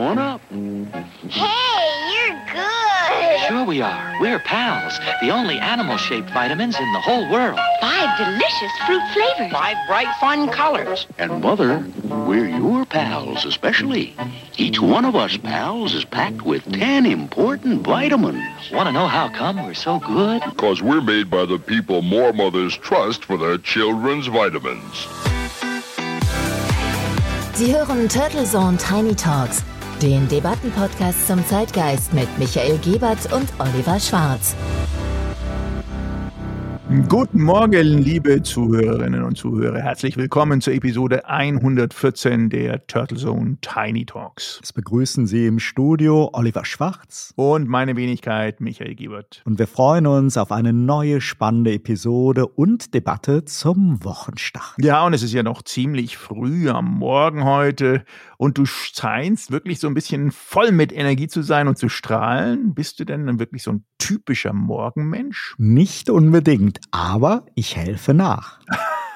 on mm. up. Hey, you're good. Sure we are. We're pals. The only animal-shaped vitamins in the whole world. Five delicious fruit flavors. Five bright, fun colors. And Mother, we're your pals especially. Each one of us pals is packed with ten important vitamins. Want to know how come we're so good? Because we're made by the people more mothers trust for their children's vitamins. Sie hören Turtle Zone Tiny Talks, den Debattenpodcast zum Zeitgeist mit Michael Gebert und Oliver Schwarz. Guten Morgen, liebe Zuhörerinnen und Zuhörer. Herzlich willkommen zur Episode 114 der Turtle Zone Tiny Talks. Es begrüßen Sie im Studio Oliver Schwarz und meine Wenigkeit Michael Giebert. Und wir freuen uns auf eine neue spannende Episode und Debatte zum Wochenstart. Ja, und es ist ja noch ziemlich früh am Morgen heute und du scheinst wirklich so ein bisschen voll mit Energie zu sein und zu strahlen. Bist du denn wirklich so ein typischer Morgenmensch? Nicht unbedingt aber ich helfe nach.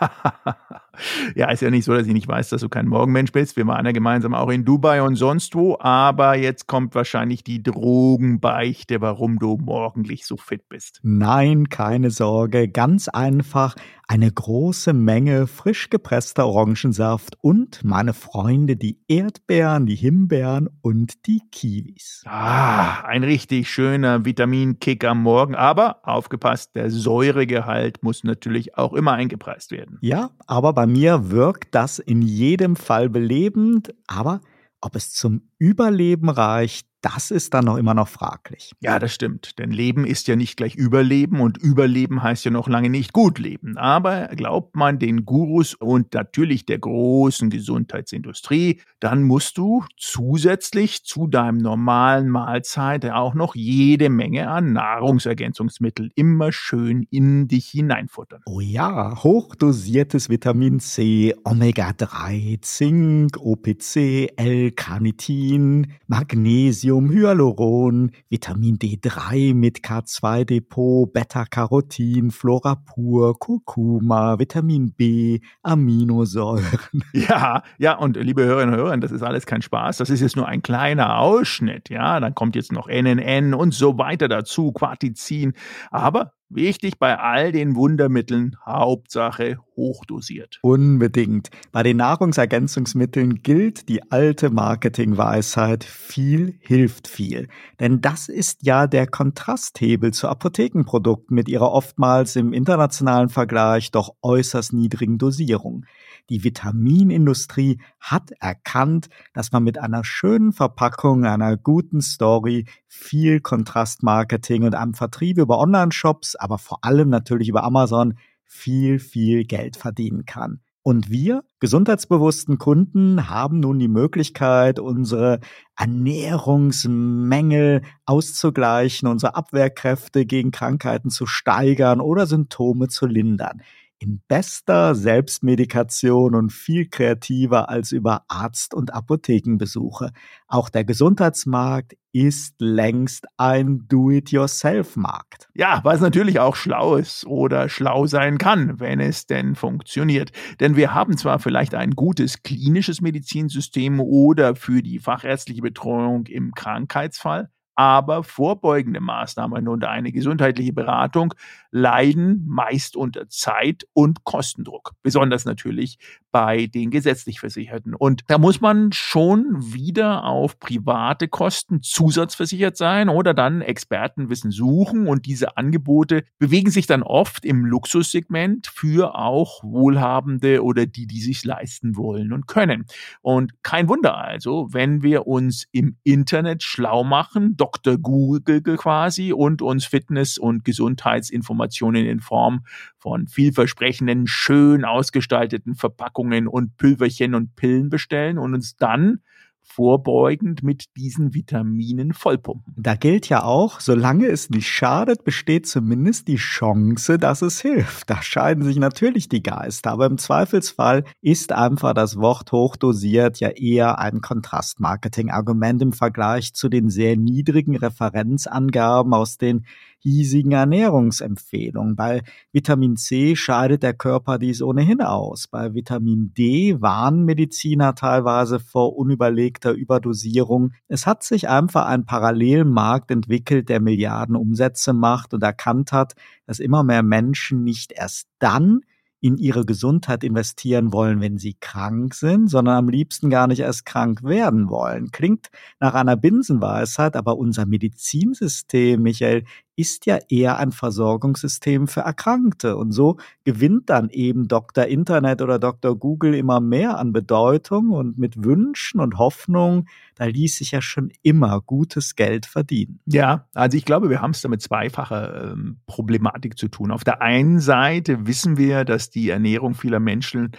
ja, ist ja nicht so, dass ich nicht weiß, dass du kein Morgenmensch bist. Wir waren ja gemeinsam auch in Dubai und sonst wo. Aber jetzt kommt wahrscheinlich die Drogenbeichte, warum du morgendlich so fit bist. Nein, keine Sorge. Ganz einfach eine große Menge frisch gepresster Orangensaft und meine Freunde, die Erdbeeren, die Himbeeren und die Kiwis. Ah, ein richtig schöner Vitaminkick am Morgen. Aber aufgepasst, der Säuregehalt muss natürlich auch immer eingepreist werden. Ja, aber bei mir wirkt das in jedem Fall belebend. Aber ob es zum Überleben reicht, das ist dann noch immer noch fraglich. Ja, das stimmt. Denn Leben ist ja nicht gleich Überleben und Überleben heißt ja noch lange nicht gut leben. Aber glaubt man den Gurus und natürlich der großen Gesundheitsindustrie, dann musst du zusätzlich zu deinem normalen Mahlzeit auch noch jede Menge an Nahrungsergänzungsmittel immer schön in dich hineinfuttern. Oh ja, hochdosiertes Vitamin C, Omega-3, Zink, OPC, L-Carnitin, Magnesium, Magnesium, Hyaluron, Vitamin D3 mit K2-Depot, Beta-Carotin, Florapur, Kurkuma, Vitamin B, Aminosäuren. Ja, ja, und liebe Hörerinnen und Hörer, das ist alles kein Spaß. Das ist jetzt nur ein kleiner Ausschnitt. Ja, dann kommt jetzt noch NNN und so weiter dazu, Quartizin. Aber Wichtig bei all den Wundermitteln, Hauptsache hochdosiert. Unbedingt. Bei den Nahrungsergänzungsmitteln gilt die alte Marketingweisheit, viel hilft viel. Denn das ist ja der Kontrasthebel zu Apothekenprodukten mit ihrer oftmals im internationalen Vergleich doch äußerst niedrigen Dosierung. Die Vitaminindustrie hat erkannt, dass man mit einer schönen Verpackung, einer guten Story, viel Kontrastmarketing und einem Vertrieb über Online-Shops, aber vor allem natürlich über Amazon, viel, viel Geld verdienen kann. Und wir, gesundheitsbewussten Kunden, haben nun die Möglichkeit, unsere Ernährungsmängel auszugleichen, unsere Abwehrkräfte gegen Krankheiten zu steigern oder Symptome zu lindern in bester Selbstmedikation und viel kreativer als über Arzt- und Apothekenbesuche. Auch der Gesundheitsmarkt ist längst ein Do-it-yourself-Markt. Ja, was natürlich auch schlau ist oder schlau sein kann, wenn es denn funktioniert. Denn wir haben zwar vielleicht ein gutes klinisches Medizinsystem oder für die fachärztliche Betreuung im Krankheitsfall, aber vorbeugende Maßnahmen und eine gesundheitliche Beratung leiden meist unter Zeit- und Kostendruck, besonders natürlich bei den gesetzlich Versicherten. Und da muss man schon wieder auf private Kosten zusatzversichert sein oder dann Expertenwissen suchen und diese Angebote bewegen sich dann oft im Luxussegment für auch Wohlhabende oder die, die sich leisten wollen und können. Und kein Wunder also, wenn wir uns im Internet schlau machen, Dr. Google quasi und uns Fitness- und Gesundheitsinformationen in Form von vielversprechenden, schön ausgestalteten Verpackungen und Pülverchen und Pillen bestellen und uns dann vorbeugend mit diesen Vitaminen vollpumpen. Da gilt ja auch, solange es nicht schadet, besteht zumindest die Chance, dass es hilft. Da scheiden sich natürlich die Geister, aber im Zweifelsfall ist einfach das Wort hochdosiert ja eher ein Kontrastmarketing-Argument im Vergleich zu den sehr niedrigen Referenzangaben aus den hiesigen Ernährungsempfehlungen. Bei Vitamin C scheidet der Körper dies ohnehin aus. Bei Vitamin D warnen Mediziner teilweise vor unüberlegter Überdosierung. Es hat sich einfach ein Parallelmarkt entwickelt, der Milliarden Umsätze macht und erkannt hat, dass immer mehr Menschen nicht erst dann in ihre Gesundheit investieren wollen, wenn sie krank sind, sondern am liebsten gar nicht erst krank werden wollen. Klingt nach einer Binsenweisheit, aber unser Medizinsystem, Michael, ist ja eher ein Versorgungssystem für Erkrankte. Und so gewinnt dann eben Dr. Internet oder Dr. Google immer mehr an Bedeutung und mit Wünschen und Hoffnungen, da ließ sich ja schon immer gutes Geld verdienen. Ja, also ich glaube, wir haben es da mit zweifacher ähm, Problematik zu tun. Auf der einen Seite wissen wir, dass die Ernährung vieler Menschen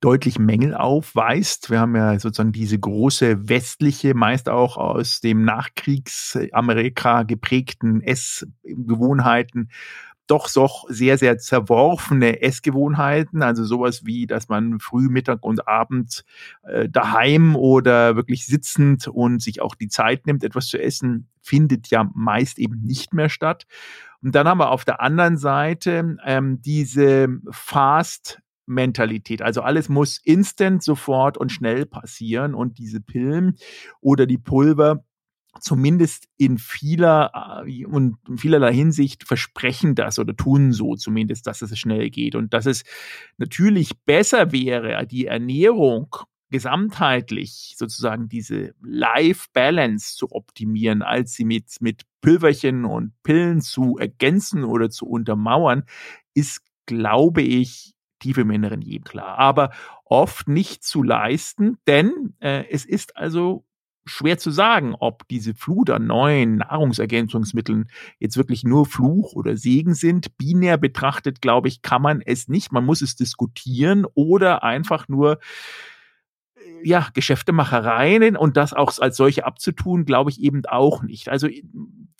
deutlich Mängel aufweist. Wir haben ja sozusagen diese große westliche, meist auch aus dem Nachkriegsamerika geprägten Essgewohnheiten doch so sehr, sehr zerworfene Essgewohnheiten, also sowas wie, dass man früh, Mittag und Abend äh, daheim oder wirklich sitzend und sich auch die Zeit nimmt, etwas zu essen, findet ja meist eben nicht mehr statt. Und dann haben wir auf der anderen Seite ähm, diese Fast Mentalität. Also alles muss instant, sofort und schnell passieren und diese Pillen oder die Pulver zumindest in vieler äh, und in vielerlei Hinsicht versprechen das oder tun so zumindest, dass es schnell geht und dass es natürlich besser wäre, die Ernährung gesamtheitlich sozusagen diese Life Balance zu optimieren, als sie mit, mit Pülverchen und Pillen zu ergänzen oder zu untermauern, ist, glaube ich, tief im Inneren jedem klar, aber oft nicht zu leisten, denn äh, es ist also schwer zu sagen, ob diese Flut an neuen Nahrungsergänzungsmitteln jetzt wirklich nur Fluch oder Segen sind. Binär betrachtet, glaube ich, kann man es nicht. Man muss es diskutieren oder einfach nur ja, Geschäftemachereien und das auch als solche abzutun, glaube ich eben auch nicht. Also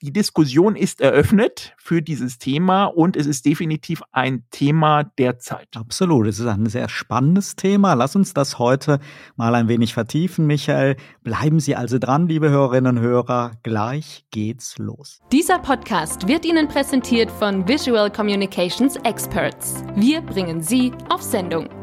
die Diskussion ist eröffnet für dieses Thema und es ist definitiv ein Thema der Zeit. Absolut, es ist ein sehr spannendes Thema. Lass uns das heute mal ein wenig vertiefen, Michael. Bleiben Sie also dran, liebe Hörerinnen und Hörer. Gleich geht's los. Dieser Podcast wird Ihnen präsentiert von Visual Communications Experts. Wir bringen Sie auf Sendung.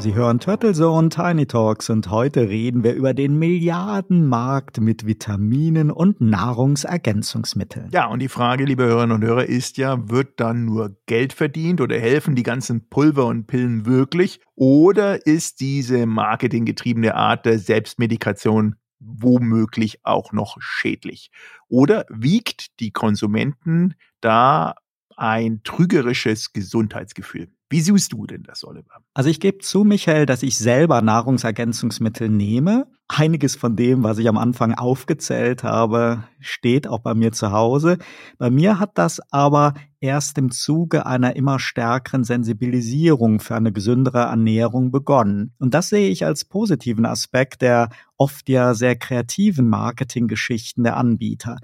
Sie hören Turtle Zone Tiny Talks und heute reden wir über den Milliardenmarkt mit Vitaminen und Nahrungsergänzungsmitteln. Ja, und die Frage, liebe Hörerinnen und Hörer, ist ja, wird dann nur Geld verdient oder helfen die ganzen Pulver und Pillen wirklich? Oder ist diese marketinggetriebene Art der Selbstmedikation womöglich auch noch schädlich? Oder wiegt die Konsumenten da ein trügerisches Gesundheitsgefühl? Wie siehst du denn das, Oliver? Also ich gebe zu, Michael, dass ich selber Nahrungsergänzungsmittel nehme. Einiges von dem, was ich am Anfang aufgezählt habe, steht auch bei mir zu Hause. Bei mir hat das aber erst im Zuge einer immer stärkeren Sensibilisierung für eine gesündere Ernährung begonnen. Und das sehe ich als positiven Aspekt der oft ja sehr kreativen Marketinggeschichten der Anbieter.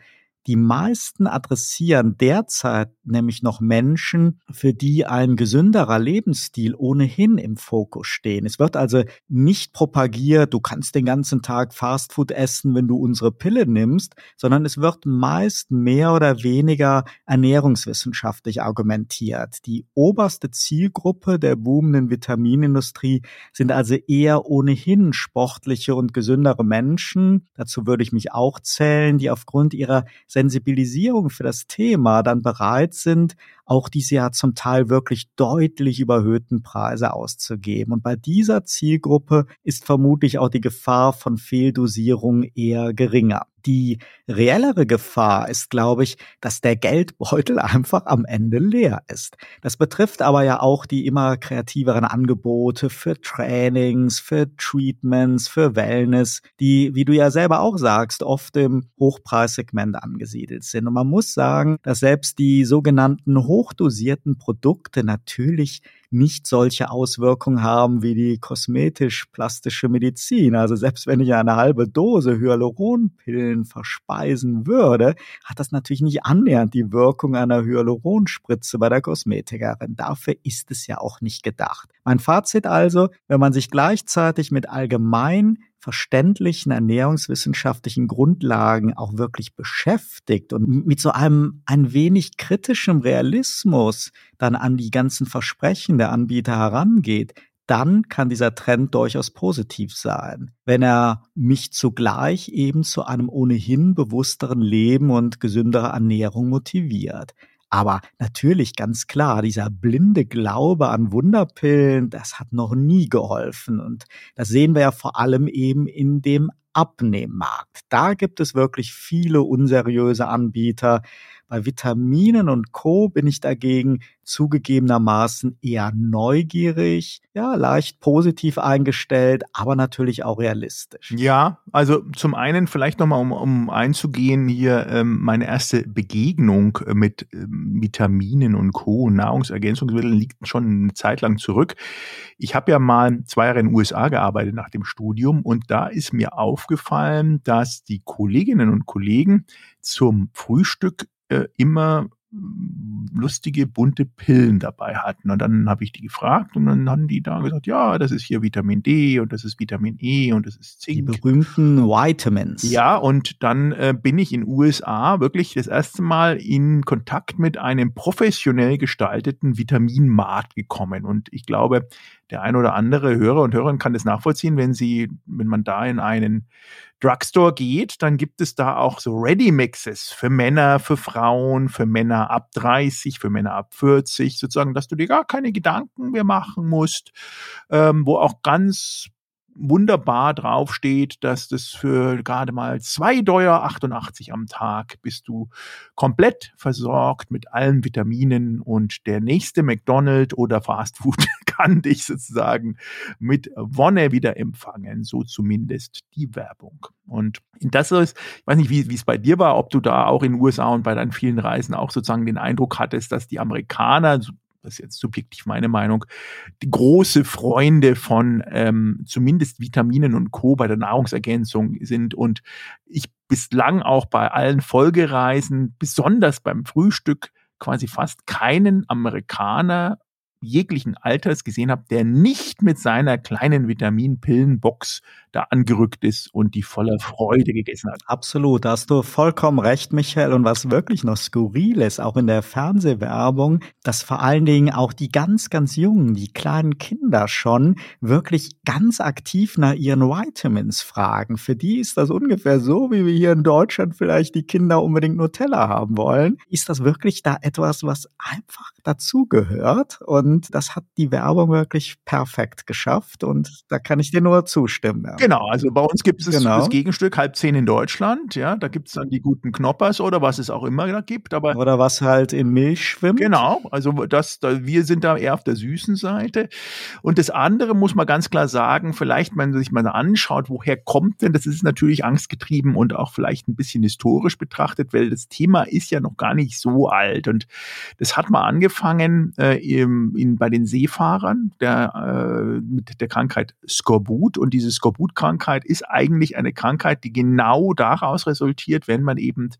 Die meisten adressieren derzeit nämlich noch Menschen, für die ein gesünderer Lebensstil ohnehin im Fokus stehen. Es wird also nicht propagiert, du kannst den ganzen Tag Fastfood essen, wenn du unsere Pille nimmst, sondern es wird meist mehr oder weniger ernährungswissenschaftlich argumentiert. Die oberste Zielgruppe der boomenden Vitaminindustrie sind also eher ohnehin sportliche und gesündere Menschen. Dazu würde ich mich auch zählen, die aufgrund ihrer Sensibilisierung für das Thema dann bereit sind, auch diese ja zum Teil wirklich deutlich überhöhten Preise auszugeben. Und bei dieser Zielgruppe ist vermutlich auch die Gefahr von Fehldosierung eher geringer. Die reellere Gefahr ist, glaube ich, dass der Geldbeutel einfach am Ende leer ist. Das betrifft aber ja auch die immer kreativeren Angebote für Trainings, für Treatments, für Wellness, die, wie du ja selber auch sagst, oft im Hochpreissegment angesiedelt sind. Und man muss sagen, dass selbst die sogenannten hochdosierten Produkte natürlich nicht solche Auswirkungen haben wie die kosmetisch-plastische Medizin. Also selbst wenn ich eine halbe Dose Hyaluronpillen verspeisen würde, hat das natürlich nicht annähernd die Wirkung einer Hyaluronspritze bei der Kosmetikerin. Dafür ist es ja auch nicht gedacht. Mein Fazit also, wenn man sich gleichzeitig mit allgemein verständlichen ernährungswissenschaftlichen Grundlagen auch wirklich beschäftigt und mit so einem ein wenig kritischem Realismus dann an die ganzen Versprechen der Anbieter herangeht, dann kann dieser Trend durchaus positiv sein, wenn er mich zugleich eben zu einem ohnehin bewussteren Leben und gesünderer Ernährung motiviert. Aber natürlich ganz klar, dieser blinde Glaube an Wunderpillen, das hat noch nie geholfen. Und das sehen wir ja vor allem eben in dem Abnehmmarkt. Da gibt es wirklich viele unseriöse Anbieter, bei Vitaminen und Co. bin ich dagegen zugegebenermaßen eher neugierig, ja, leicht positiv eingestellt, aber natürlich auch realistisch. Ja, also zum einen vielleicht nochmal, um, um einzugehen, hier ähm, meine erste Begegnung mit ähm, Vitaminen und Co. Nahrungsergänzungsmitteln liegt schon eine Zeit lang zurück. Ich habe ja mal zwei Jahre in den USA gearbeitet nach dem Studium und da ist mir aufgefallen, dass die Kolleginnen und Kollegen zum Frühstück äh, immer lustige, bunte Pillen dabei hatten. Und dann habe ich die gefragt und dann haben die da gesagt, ja, das ist hier Vitamin D und das ist Vitamin E und das ist Zink. Die berühmten Vitamins. Ja, und dann äh, bin ich in USA wirklich das erste Mal in Kontakt mit einem professionell gestalteten Vitaminmarkt gekommen. Und ich glaube, der ein oder andere Hörer und Hörerin kann das nachvollziehen, wenn sie, wenn man da in einen Drugstore geht, dann gibt es da auch so Ready-Mixes für Männer, für Frauen, für Männer ab 30, für Männer ab 40, sozusagen, dass du dir gar keine Gedanken mehr machen musst, ähm, wo auch ganz wunderbar draufsteht, dass das für gerade mal 2,88 Dollar am Tag bist du komplett versorgt mit allen Vitaminen und der nächste McDonald's oder Fastfood kann dich sozusagen mit Wonne wieder empfangen, so zumindest die Werbung. Und das ist, ich weiß nicht, wie, wie es bei dir war, ob du da auch in den USA und bei deinen vielen Reisen auch sozusagen den Eindruck hattest, dass die Amerikaner das ist jetzt subjektiv meine Meinung, die große Freunde von ähm, zumindest Vitaminen und Co. bei der Nahrungsergänzung sind und ich bislang auch bei allen Folgereisen, besonders beim Frühstück, quasi fast keinen Amerikaner jeglichen Alters gesehen habe, der nicht mit seiner kleinen Vitaminpillenbox da angerückt ist und die voller Freude gegessen hat. Absolut, da hast du vollkommen recht, Michael. Und was wirklich noch skurril ist, auch in der Fernsehwerbung, dass vor allen Dingen auch die ganz, ganz Jungen, die kleinen Kinder schon wirklich ganz aktiv nach ihren Vitamins fragen. Für die ist das ungefähr so, wie wir hier in Deutschland vielleicht die Kinder unbedingt Nutella haben wollen. Ist das wirklich da etwas, was einfach dazugehört? Und das hat die Werbung wirklich perfekt geschafft. Und da kann ich dir nur zustimmen. Ja. Genau, also bei uns gibt es genau. das Gegenstück halb zehn in Deutschland, ja, da gibt es dann die guten Knoppers oder was es auch immer da gibt. Aber oder was halt in Milch schwimmt. Genau, also das, da, wir sind da eher auf der süßen Seite. Und das andere muss man ganz klar sagen, vielleicht, wenn man sich mal anschaut, woher kommt denn, das ist natürlich angstgetrieben und auch vielleicht ein bisschen historisch betrachtet, weil das Thema ist ja noch gar nicht so alt. Und das hat mal angefangen äh, im, in, bei den Seefahrern der, äh, mit der Krankheit Skorbut. Und diese Skorbut Blutkrankheit ist eigentlich eine Krankheit, die genau daraus resultiert, wenn man eben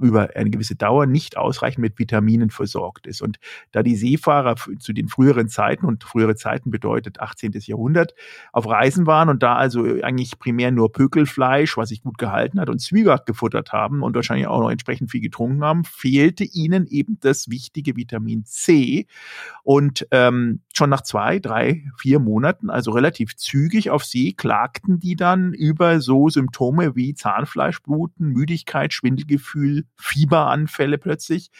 über eine gewisse Dauer nicht ausreichend mit Vitaminen versorgt ist. Und da die Seefahrer zu den früheren Zeiten, und frühere Zeiten bedeutet 18. Jahrhundert, auf Reisen waren und da also eigentlich primär nur Pökelfleisch, was sich gut gehalten hat, und Zwieback gefuttert haben und wahrscheinlich auch noch entsprechend viel getrunken haben, fehlte ihnen eben das wichtige Vitamin C. Und ähm, schon nach zwei, drei, vier Monaten, also relativ zügig auf See, klagten die dann über so Symptome wie Zahnfleischbluten, Müdigkeit, Schwindelgefühl, Fieberanfälle plötzlich.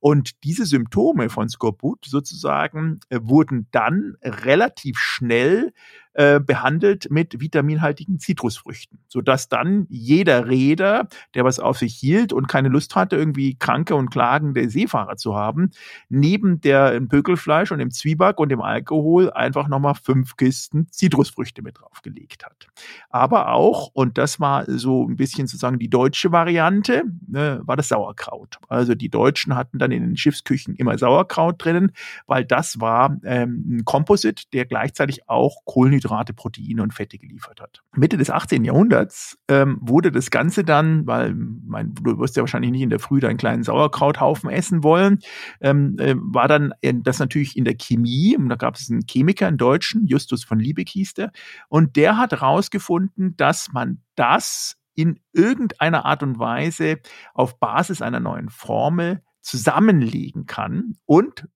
Und diese Symptome von Skorbut sozusagen äh, wurden dann relativ schnell äh, behandelt mit vitaminhaltigen Zitrusfrüchten, sodass dann jeder Räder, der was auf sich hielt und keine Lust hatte, irgendwie kranke und klagende Seefahrer zu haben, neben der Pökelfleisch und dem Zwieback und dem Alkohol einfach nochmal fünf Kisten Zitrusfrüchte mit draufgelegt hat. Aber auch, und das war so ein bisschen sozusagen die deutsche Variante, ne, war das Sauerkraut. Also die Deutschen hatten dann in den Schiffsküchen immer Sauerkraut drinnen, weil das war ähm, ein Komposit, der gleichzeitig auch Kohlenhydrate, Proteine und Fette geliefert hat. Mitte des 18. Jahrhunderts ähm, wurde das Ganze dann, weil mein, du wirst ja wahrscheinlich nicht in der Früh deinen kleinen Sauerkrauthaufen essen wollen, ähm, äh, war dann das natürlich in der Chemie. Und da gab es einen Chemiker, einen Deutschen, Justus von Liebig hieß der, und der hat herausgefunden, dass man das in irgendeiner Art und Weise auf Basis einer neuen Formel zusammenlegen kann und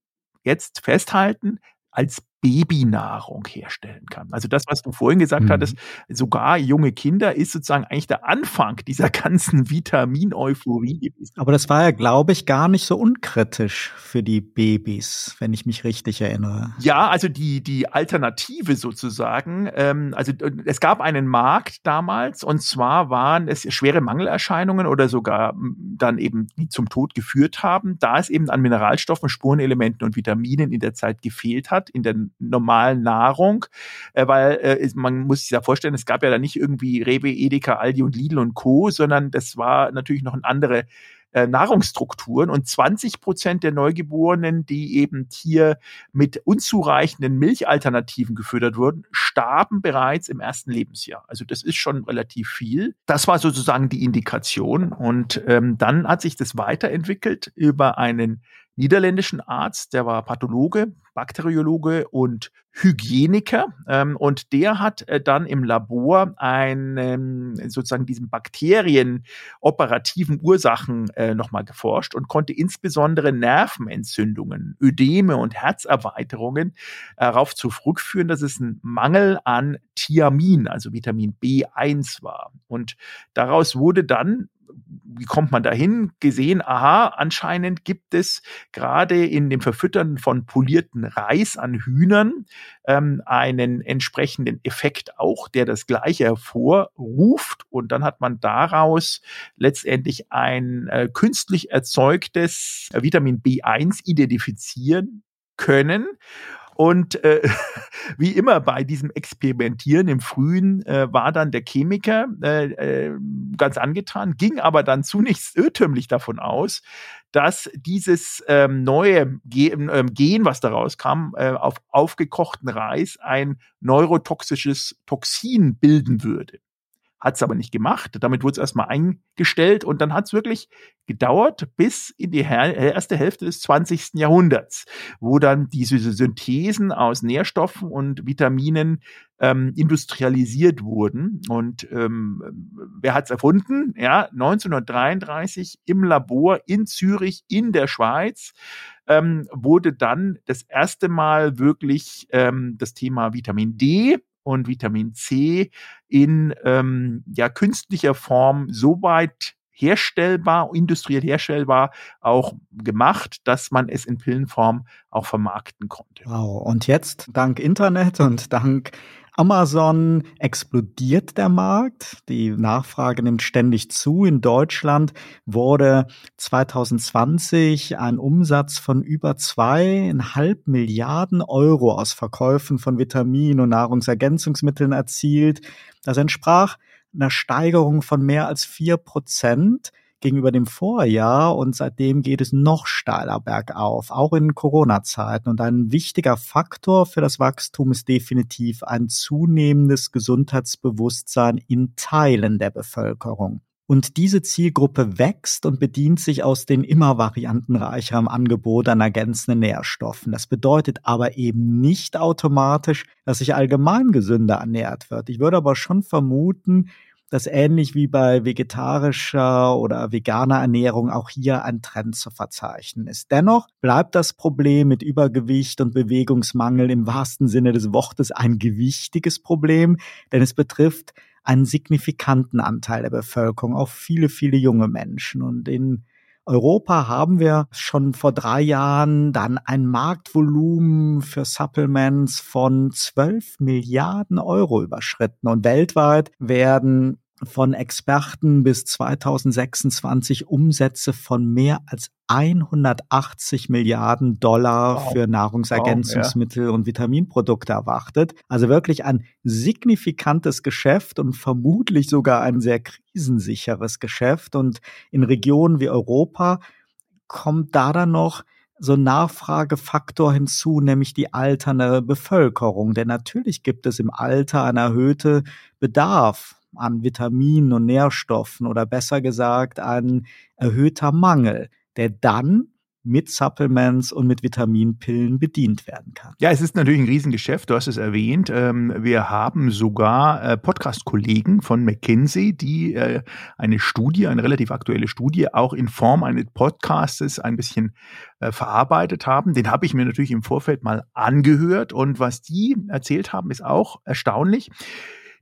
jetzt festhalten, als Babynahrung herstellen kann. Also das, was du vorhin gesagt mhm. hattest, sogar junge Kinder ist sozusagen eigentlich der Anfang dieser ganzen Vitamin-Euphorie gewesen. Aber das war ja, glaube ich, gar nicht so unkritisch für die Babys, wenn ich mich richtig erinnere. Ja, also die, die Alternative sozusagen, ähm, also äh, es gab einen Markt damals und zwar waren es schwere Mangelerscheinungen oder sogar dann eben, die zum Tod geführt haben, da es eben an Mineralstoffen, Spurenelementen und Vitaminen in der Zeit gefehlt hat, in der normalen Nahrung, äh, weil äh, man muss sich ja vorstellen, es gab ja da nicht irgendwie Rewe, Edeka, Aldi und Lidl und Co., sondern das war natürlich noch eine andere äh, Nahrungsstrukturen und 20 Prozent der Neugeborenen, die eben hier mit unzureichenden Milchalternativen gefüttert wurden, starben bereits im ersten Lebensjahr. Also das ist schon relativ viel. Das war sozusagen die Indikation und ähm, dann hat sich das weiterentwickelt über einen niederländischen Arzt, der war Pathologe, Bakteriologe und Hygieniker. Ähm, und der hat äh, dann im Labor einen, sozusagen diesen Bakterien operativen Ursachen äh, nochmal geforscht und konnte insbesondere Nervenentzündungen, Ödeme und Herzerweiterungen darauf zurückführen, dass es ein Mangel an Thiamin, also Vitamin B1 war. Und daraus wurde dann wie kommt man dahin? Gesehen, aha, anscheinend gibt es gerade in dem Verfüttern von polierten Reis an Hühnern ähm, einen entsprechenden Effekt auch, der das Gleiche hervorruft. Und dann hat man daraus letztendlich ein äh, künstlich erzeugtes Vitamin B1 identifizieren können. Und äh, wie immer bei diesem Experimentieren im Frühen äh, war dann der Chemiker äh, äh, ganz angetan, ging aber dann zunächst irrtümlich davon aus, dass dieses ähm, neue Gen, ähm, Gen, was daraus kam, äh, auf aufgekochten Reis ein neurotoxisches Toxin bilden würde hat es aber nicht gemacht. Damit wurde es erstmal eingestellt und dann hat es wirklich gedauert bis in die äh, erste Hälfte des 20. Jahrhunderts, wo dann diese Synthesen aus Nährstoffen und Vitaminen ähm, industrialisiert wurden. Und ähm, wer hat es erfunden? Ja, 1933 im Labor in Zürich in der Schweiz. Ähm, wurde dann das erste Mal wirklich ähm, das Thema Vitamin D und Vitamin C in ähm, ja, künstlicher Form so weit herstellbar, industriell herstellbar auch gemacht, dass man es in Pillenform auch vermarkten konnte. Wow. Und jetzt dank Internet und dank Amazon explodiert der Markt. Die Nachfrage nimmt ständig zu. In Deutschland wurde 2020 ein Umsatz von über zweieinhalb Milliarden Euro aus Verkäufen von Vitamin- und Nahrungsergänzungsmitteln erzielt. Das entsprach einer Steigerung von mehr als vier Prozent gegenüber dem Vorjahr und seitdem geht es noch steiler bergauf, auch in Corona-Zeiten. Und ein wichtiger Faktor für das Wachstum ist definitiv ein zunehmendes Gesundheitsbewusstsein in Teilen der Bevölkerung. Und diese Zielgruppe wächst und bedient sich aus den immer variantenreicheren Angebot an ergänzenden Nährstoffen. Das bedeutet aber eben nicht automatisch, dass sich allgemein gesünder ernährt wird. Ich würde aber schon vermuten, dass ähnlich wie bei vegetarischer oder veganer Ernährung auch hier ein Trend zu verzeichnen ist. Dennoch bleibt das Problem mit Übergewicht und Bewegungsmangel im wahrsten Sinne des Wortes ein gewichtiges Problem, denn es betrifft einen signifikanten Anteil der Bevölkerung, auch viele, viele junge Menschen. Und in Europa haben wir schon vor drei Jahren dann ein Marktvolumen für Supplements von 12 Milliarden Euro überschritten und weltweit werden von Experten bis 2026 Umsätze von mehr als 180 Milliarden Dollar wow. für Nahrungsergänzungsmittel wow, ja. und Vitaminprodukte erwartet. Also wirklich ein signifikantes Geschäft und vermutlich sogar ein sehr krisensicheres Geschäft. Und in Regionen wie Europa kommt da dann noch so ein Nachfragefaktor hinzu, nämlich die alternde Bevölkerung. Denn natürlich gibt es im Alter einen erhöhten Bedarf an Vitaminen und Nährstoffen oder besser gesagt ein erhöhter Mangel, der dann mit Supplements und mit Vitaminpillen bedient werden kann. Ja, es ist natürlich ein Riesengeschäft, du hast es erwähnt. Ähm, wir haben sogar äh, Podcast-Kollegen von McKinsey, die äh, eine Studie, eine relativ aktuelle Studie, auch in Form eines Podcastes ein bisschen äh, verarbeitet haben. Den habe ich mir natürlich im Vorfeld mal angehört und was die erzählt haben, ist auch erstaunlich.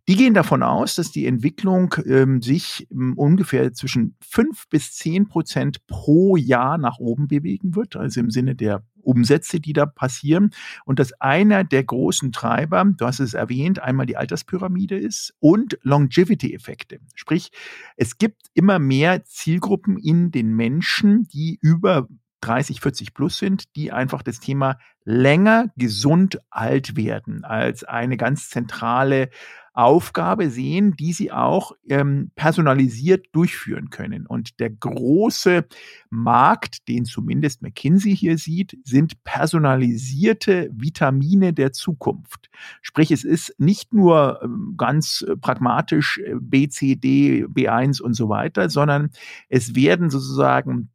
Die gehen davon aus, dass die Entwicklung ähm, sich ähm, ungefähr zwischen fünf bis zehn Prozent pro Jahr nach oben bewegen wird, also im Sinne der Umsätze, die da passieren. Und dass einer der großen Treiber, du hast es erwähnt, einmal die Alterspyramide ist und Longevity-Effekte. Sprich, es gibt immer mehr Zielgruppen in den Menschen, die über 30, 40 plus sind, die einfach das Thema länger gesund alt werden als eine ganz zentrale Aufgabe sehen, die sie auch ähm, personalisiert durchführen können. Und der große Markt, den zumindest McKinsey hier sieht, sind personalisierte Vitamine der Zukunft. Sprich, es ist nicht nur ähm, ganz pragmatisch äh, B, C, D, B1 und so weiter, sondern es werden sozusagen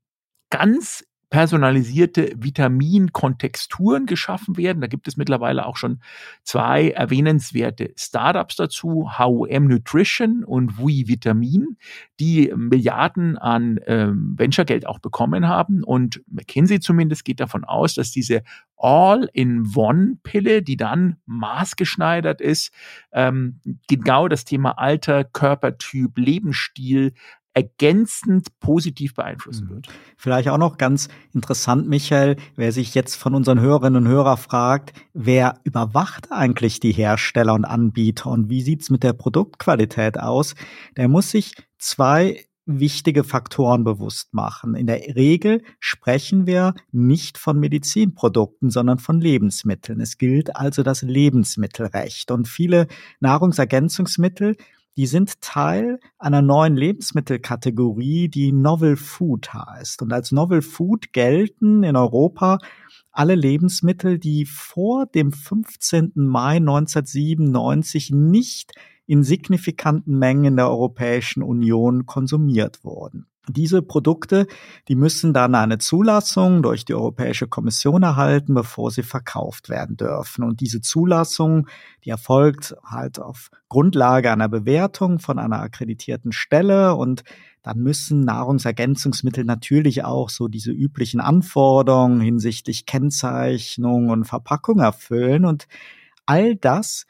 ganz personalisierte Vitaminkontexturen geschaffen werden. Da gibt es mittlerweile auch schon zwei erwähnenswerte Startups dazu, HUM Nutrition und Wui Vitamin, die Milliarden an ähm, Venture-Geld auch bekommen haben. Und McKinsey zumindest geht davon aus, dass diese All-in-One-Pille, die dann maßgeschneidert ist, ähm, genau das Thema Alter, Körpertyp, Lebensstil ergänzend positiv beeinflussen mhm. wird. Vielleicht auch noch ganz interessant, Michael, wer sich jetzt von unseren Hörerinnen und Hörern fragt, wer überwacht eigentlich die Hersteller und Anbieter und wie sieht's mit der Produktqualität aus, der muss sich zwei wichtige Faktoren bewusst machen. In der Regel sprechen wir nicht von Medizinprodukten, sondern von Lebensmitteln. Es gilt also das Lebensmittelrecht und viele Nahrungsergänzungsmittel die sind Teil einer neuen Lebensmittelkategorie, die Novel Food heißt. Und als Novel Food gelten in Europa alle Lebensmittel, die vor dem 15. Mai 1997 nicht in signifikanten Mengen in der Europäischen Union konsumiert wurden. Diese Produkte, die müssen dann eine Zulassung durch die Europäische Kommission erhalten, bevor sie verkauft werden dürfen. Und diese Zulassung, die erfolgt halt auf Grundlage einer Bewertung von einer akkreditierten Stelle und dann müssen Nahrungsergänzungsmittel natürlich auch so diese üblichen Anforderungen hinsichtlich Kennzeichnung und Verpackung erfüllen. Und all das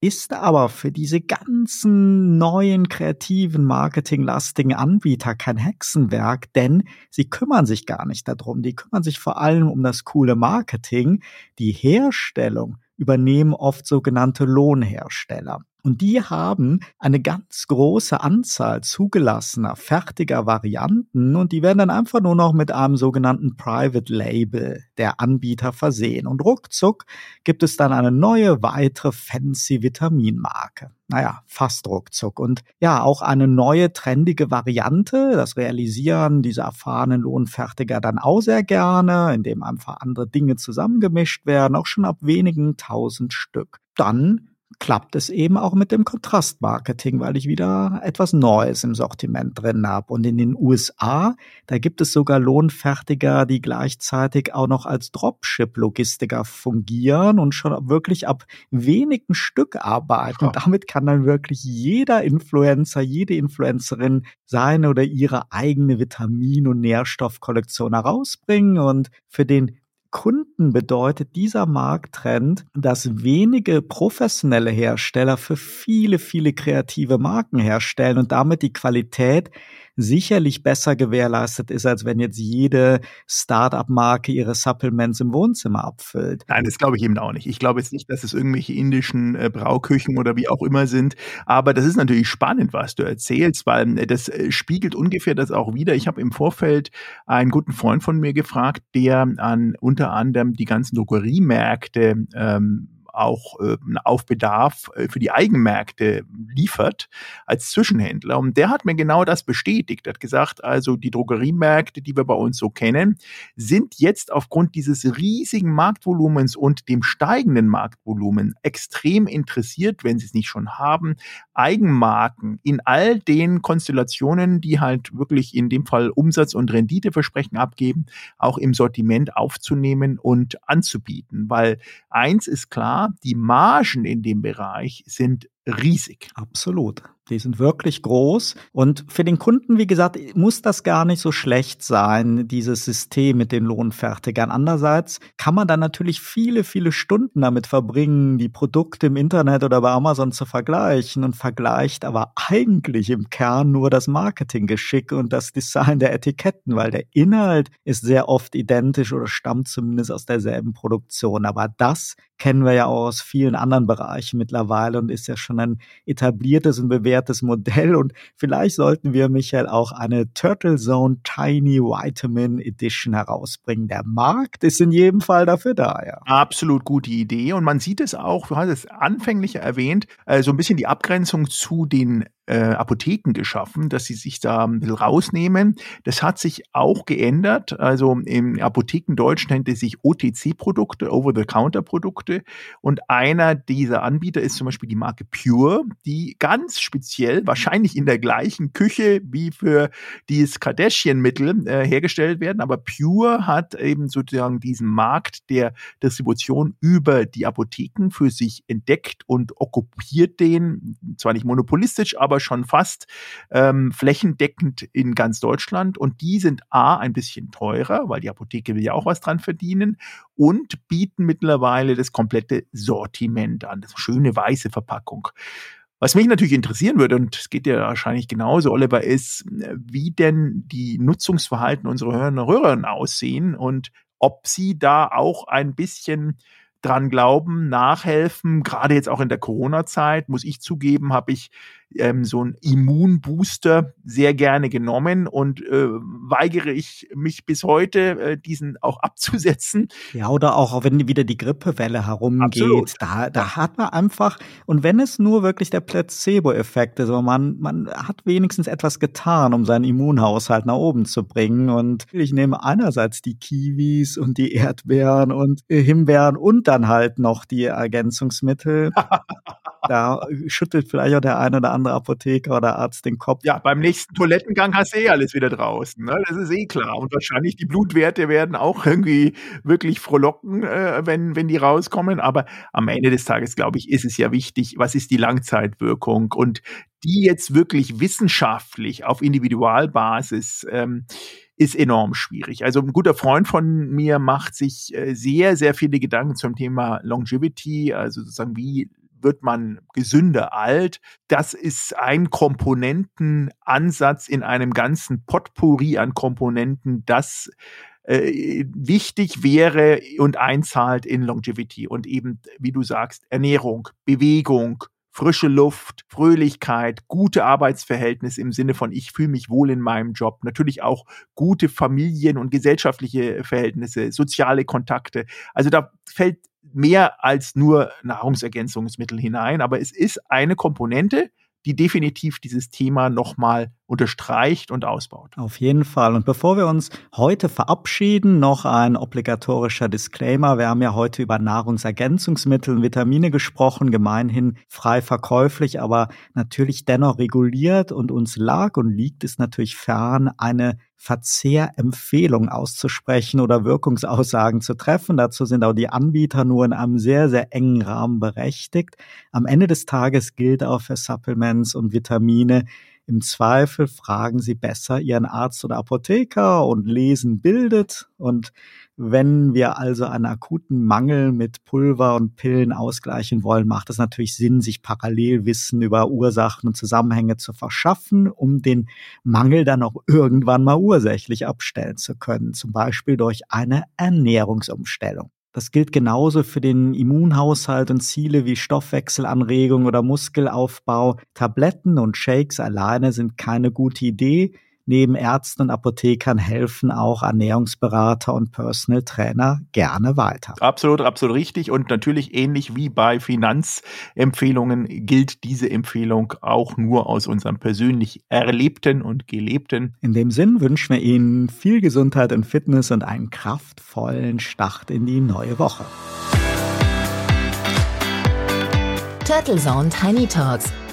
ist aber für diese ganzen neuen kreativen marketinglastigen Anbieter kein Hexenwerk, denn sie kümmern sich gar nicht darum. Die kümmern sich vor allem um das coole Marketing. Die Herstellung übernehmen oft sogenannte Lohnhersteller. Und die haben eine ganz große Anzahl zugelassener, fertiger Varianten und die werden dann einfach nur noch mit einem sogenannten Private Label der Anbieter versehen. Und ruckzuck gibt es dann eine neue, weitere fancy Vitaminmarke. Naja, fast ruckzuck. Und ja, auch eine neue, trendige Variante. Das realisieren diese erfahrenen Lohnfertiger dann auch sehr gerne, indem einfach andere Dinge zusammengemischt werden, auch schon ab wenigen tausend Stück. Dann klappt es eben auch mit dem Kontrastmarketing, weil ich wieder etwas Neues im Sortiment drin habe. Und in den USA, da gibt es sogar Lohnfertiger, die gleichzeitig auch noch als Dropship-Logistiker fungieren und schon wirklich ab wenigen Stück arbeiten. Und damit kann dann wirklich jeder Influencer, jede Influencerin seine oder ihre eigene Vitamin- und Nährstoffkollektion herausbringen. Und für den Kunden bedeutet dieser Markttrend, dass wenige professionelle Hersteller für viele, viele kreative Marken herstellen und damit die Qualität sicherlich besser gewährleistet ist, als wenn jetzt jede Start-up-Marke ihre Supplements im Wohnzimmer abfüllt. Nein, das glaube ich eben auch nicht. Ich glaube jetzt nicht, dass es irgendwelche indischen äh, Brauküchen oder wie auch immer sind. Aber das ist natürlich spannend, was du erzählst, weil äh, das äh, spiegelt ungefähr das auch wieder. Ich habe im Vorfeld einen guten Freund von mir gefragt, der an unter anderem die ganzen Drogeriemärkte ähm, auch äh, auf Bedarf äh, für die Eigenmärkte liefert als Zwischenhändler. Und der hat mir genau das bestätigt. Er hat gesagt, also die Drogeriemärkte, die wir bei uns so kennen, sind jetzt aufgrund dieses riesigen Marktvolumens und dem steigenden Marktvolumen extrem interessiert, wenn sie es nicht schon haben, Eigenmarken in all den Konstellationen, die halt wirklich in dem Fall Umsatz- und Renditeversprechen abgeben, auch im Sortiment aufzunehmen und anzubieten. Weil eins ist klar, die Margen in dem Bereich sind riesig. Absolut. Die sind wirklich groß. Und für den Kunden, wie gesagt, muss das gar nicht so schlecht sein, dieses System mit den Lohnfertigern. Andererseits kann man dann natürlich viele, viele Stunden damit verbringen, die Produkte im Internet oder bei Amazon zu vergleichen und vergleicht aber eigentlich im Kern nur das Marketinggeschick und das Design der Etiketten, weil der Inhalt ist sehr oft identisch oder stammt zumindest aus derselben Produktion. Aber das kennen wir ja auch aus vielen anderen Bereichen mittlerweile und ist ja schon ein etabliertes und bewährtes Modell. Und vielleicht sollten wir, Michael, auch eine Turtle Zone Tiny Vitamin Edition herausbringen. Der Markt ist in jedem Fall dafür da, ja. Absolut gute Idee. Und man sieht es auch, du hast es anfänglich erwähnt, äh, so ein bisschen die Abgrenzung zu den äh, Apotheken geschaffen, dass sie sich da ein bisschen rausnehmen. Das hat sich auch geändert. Also im Apothekendeutsch nennt es sich OTC-Produkte, Over-the-Counter-Produkte. Und einer dieser Anbieter ist zum Beispiel die Marke Pure, die ganz speziell, wahrscheinlich in der gleichen Küche wie für dieses Kardashian-Mittel äh, hergestellt werden. Aber Pure hat eben sozusagen diesen Markt der Distribution über die Apotheken für sich entdeckt und okkupiert den, zwar nicht monopolistisch, aber schon fast ähm, flächendeckend in ganz Deutschland. Und die sind A, ein bisschen teurer, weil die Apotheke will ja auch was dran verdienen und bieten mittlerweile das komplette Sortiment an. Das schöne weiße Verpackung. Was mich natürlich interessieren würde, und es geht dir wahrscheinlich genauso, Oliver, ist, wie denn die Nutzungsverhalten unserer Hörerinnen und Hörer aussehen und ob sie da auch ein bisschen dran glauben, nachhelfen. Gerade jetzt auch in der Corona-Zeit, muss ich zugeben, habe ich ähm, so ein Immunbooster sehr gerne genommen und äh, weigere ich mich bis heute, äh, diesen auch abzusetzen. Ja, oder auch wenn wieder die Grippewelle herumgeht, da, da hat man einfach, und wenn es nur wirklich der Placebo-Effekt ist, aber man, man hat wenigstens etwas getan, um seinen Immunhaushalt nach oben zu bringen. Und ich nehme einerseits die Kiwis und die Erdbeeren und Himbeeren und dann halt noch die Ergänzungsmittel. da schüttelt vielleicht auch der eine oder andere Apotheker oder Arzt den Kopf. Ja, beim nächsten Toilettengang hast du eh alles wieder draußen. Ne? Das ist eh klar. Und wahrscheinlich die Blutwerte werden auch irgendwie wirklich frohlocken, äh, wenn, wenn die rauskommen. Aber am Ende des Tages, glaube ich, ist es ja wichtig, was ist die Langzeitwirkung? Und die jetzt wirklich wissenschaftlich auf Individualbasis ähm, ist enorm schwierig. Also ein guter Freund von mir macht sich äh, sehr, sehr viele Gedanken zum Thema Longevity, also sozusagen wie wird man gesünder alt. Das ist ein Komponentenansatz in einem ganzen Potpourri an Komponenten, das äh, wichtig wäre und einzahlt in Longevity und eben, wie du sagst, Ernährung, Bewegung, frische Luft, Fröhlichkeit, gute Arbeitsverhältnisse im Sinne von ich fühle mich wohl in meinem Job, natürlich auch gute Familien- und gesellschaftliche Verhältnisse, soziale Kontakte. Also da fällt mehr als nur Nahrungsergänzungsmittel hinein, aber es ist eine Komponente, die definitiv dieses Thema nochmal unterstreicht und ausbaut. Auf jeden Fall. Und bevor wir uns heute verabschieden, noch ein obligatorischer Disclaimer. Wir haben ja heute über Nahrungsergänzungsmittel und Vitamine gesprochen, gemeinhin frei verkäuflich, aber natürlich dennoch reguliert und uns lag und liegt es natürlich fern, eine Verzehrempfehlung auszusprechen oder Wirkungsaussagen zu treffen. Dazu sind auch die Anbieter nur in einem sehr, sehr engen Rahmen berechtigt. Am Ende des Tages gilt auch für Supplements und Vitamine, Im Zweifel fragen Sie besser Ihren Arzt oder Apotheker und lesen bildet. Und wenn wir also einen akuten Mangel mit Pulver und Pillen ausgleichen wollen, macht es natürlich Sinn, sich parallel Wissen über Ursachen und Zusammenhänge zu verschaffen, um den Mangel dann auch irgendwann mal ursächlich abstellen zu können. Zum Beispiel durch eine Ernährungsumstellung. Das gilt genauso für den Immunhaushalt und Ziele wie Stoffwechselanregung oder Muskelaufbau. Tabletten und Shakes alleine sind keine gute Idee. Neben Ärzten und Apothekern helfen auch Ernährungsberater und Personal Trainer gerne weiter. Absolut, absolut richtig. Und natürlich ähnlich wie bei Finanzempfehlungen gilt diese Empfehlung auch nur aus unserem persönlich Erlebten und Gelebten. In dem Sinn wünschen wir Ihnen viel Gesundheit und Fitness und einen kraftvollen Start in die neue Woche. Turtle Zone Tiny Talks